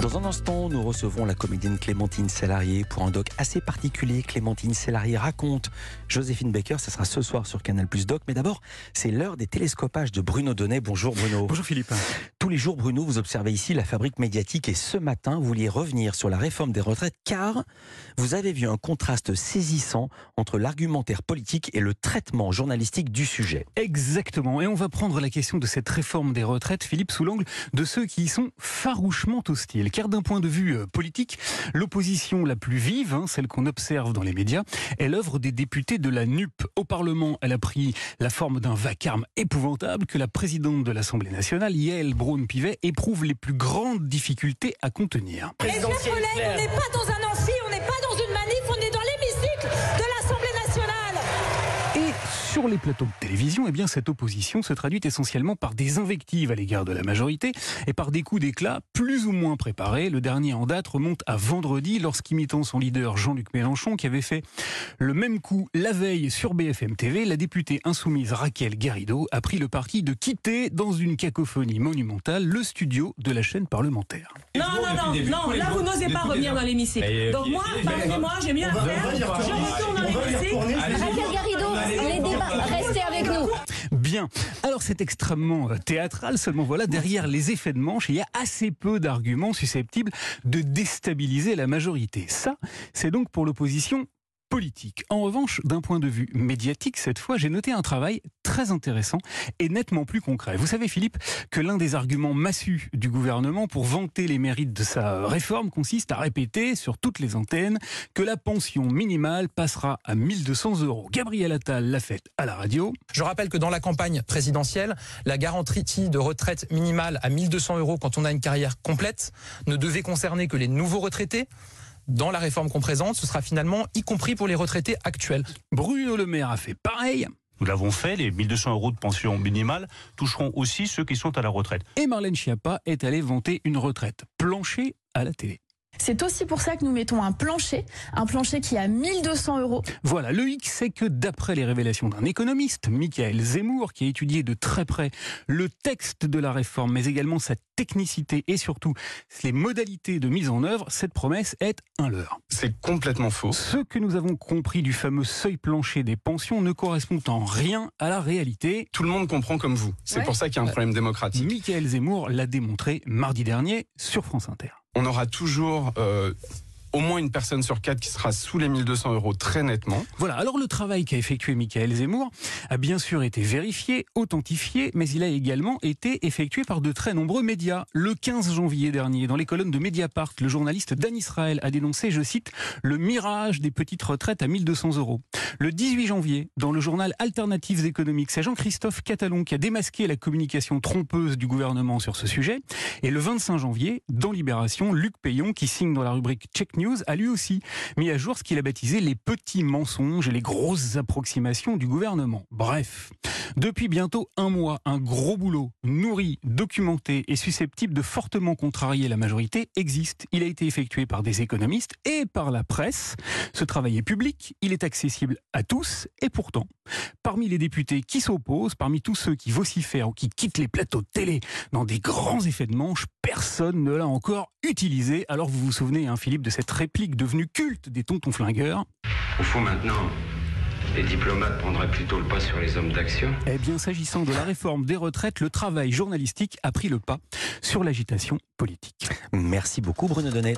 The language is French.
Dans un instant, nous recevons la comédienne Clémentine Sellarié pour un doc assez particulier. Clémentine Sellarié raconte Joséphine Baker, ça sera ce soir sur Canal Plus Doc. Mais d'abord, c'est l'heure des télescopages de Bruno Donnet. Bonjour Bruno. Bonjour Philippe. Tous les jours, Bruno, vous observez ici la fabrique médiatique et ce matin, vous vouliez revenir sur la réforme des retraites car vous avez vu un contraste saisissant entre l'argumentaire politique et le traitement journalistique du sujet. Exactement. Et on va prendre la question de cette réforme des retraites, Philippe, sous l'angle de ceux qui y sont farouchement hostiles. Car d'un point de vue euh, politique, l'opposition la plus vive, hein, celle qu'on observe dans les médias, est l'œuvre des députés de la NUP. Au Parlement, elle a pris la forme d'un vacarme épouvantable que la présidente de l'Assemblée nationale, Yael Braun-Pivet, éprouve les plus grandes difficultés à contenir. Mes chers collègues, on n'est pas dans un amphi, on n'est pas dans une manif, on est dans sur les plateaux de télévision, eh bien, cette opposition se traduit essentiellement par des invectives à l'égard de la majorité et par des coups d'éclat plus ou moins préparés. Le dernier en date remonte à vendredi lorsqu'imitant son leader Jean-Luc Mélenchon qui avait fait le même coup la veille sur BFM TV, la députée insoumise Raquel Garrido a pris le parti de quitter dans une cacophonie monumentale le studio de la chaîne parlementaire. Non, non, non, non, là vous n'osez pas revenir dans l'hémicycle. Donc moi, pardonnez-moi, j'ai mieux à faire. Je retourne dans l'hémicycle. Raquel Garrido, les débats, restez avec nous. Bien. Alors c'est extrêmement euh, théâtral, seulement voilà, derrière les effets de manche, il y a assez peu d'arguments susceptibles de déstabiliser la majorité. Ça, c'est donc pour l'opposition politique. En revanche, d'un point de vue médiatique, cette fois, j'ai noté un travail très intéressant et nettement plus concret. Vous savez, Philippe, que l'un des arguments massus du gouvernement pour vanter les mérites de sa réforme consiste à répéter sur toutes les antennes que la pension minimale passera à 1200 euros. Gabriel Attal l'a fait à la radio. Je rappelle que dans la campagne présidentielle, la garantie de retraite minimale à 1200 euros quand on a une carrière complète ne devait concerner que les nouveaux retraités. Dans la réforme qu'on présente, ce sera finalement y compris pour les retraités actuels. Bruno Le Maire a fait pareil. Nous l'avons fait, les 1200 euros de pension minimale toucheront aussi ceux qui sont à la retraite. Et Marlène Schiappa est allée vanter une retraite plancher à la télé. C'est aussi pour ça que nous mettons un plancher, un plancher qui est à 1200 euros. Voilà, le hic, c'est que d'après les révélations d'un économiste, Michael Zemmour, qui a étudié de très près le texte de la réforme, mais également sa technicité et surtout les modalités de mise en œuvre, cette promesse est un leurre. C'est complètement faux. Ce que nous avons compris du fameux seuil plancher des pensions ne correspond en rien à la réalité. Tout le monde comprend comme vous. C'est Ouais. pour ça qu'il y a un problème démocratique. Michael Zemmour l'a démontré mardi dernier sur France Inter. On aura toujours euh, au moins une personne sur quatre qui sera sous les 1200 euros très nettement. Voilà, alors le travail qu'a effectué Michael Zemmour a bien sûr été vérifié, authentifié, mais il a également été effectué par de très nombreux médias. Le 15 janvier dernier, dans les colonnes de Mediapart, le journaliste Dan Israël a dénoncé, je cite, le mirage des petites retraites à 1200 euros. Le 18 janvier, dans le journal Alternatives économiques, c'est Jean-Christophe Catalon qui a démasqué la communication trompeuse du gouvernement sur ce sujet. Et le 25 janvier, dans Libération, Luc Payon, qui signe dans la rubrique Check News, a lui aussi mis à jour ce qu'il a baptisé les petits mensonges et les grosses approximations du gouvernement. Bref, depuis bientôt un mois, un gros boulot, nourri, documenté et susceptible de fortement contrarier la majorité existe. Il a été effectué par des économistes et par la presse. Ce travail est public, il est accessible à tous et pourtant, parmi les députés qui s'opposent, parmi tous ceux qui vocifèrent ou qui quittent les plateaux de télé dans des grands effets de manche, personne ne l'a encore utilisé. Alors vous vous souvenez, hein, Philippe, de cette réplique devenue culte des tontons flingueurs Au fond, maintenant, les diplomates prendraient plutôt le pas sur les hommes d'action. Eh bien, s'agissant de la réforme des retraites, le travail journalistique a pris le pas sur l'agitation politique. Merci beaucoup Bruno Donnet.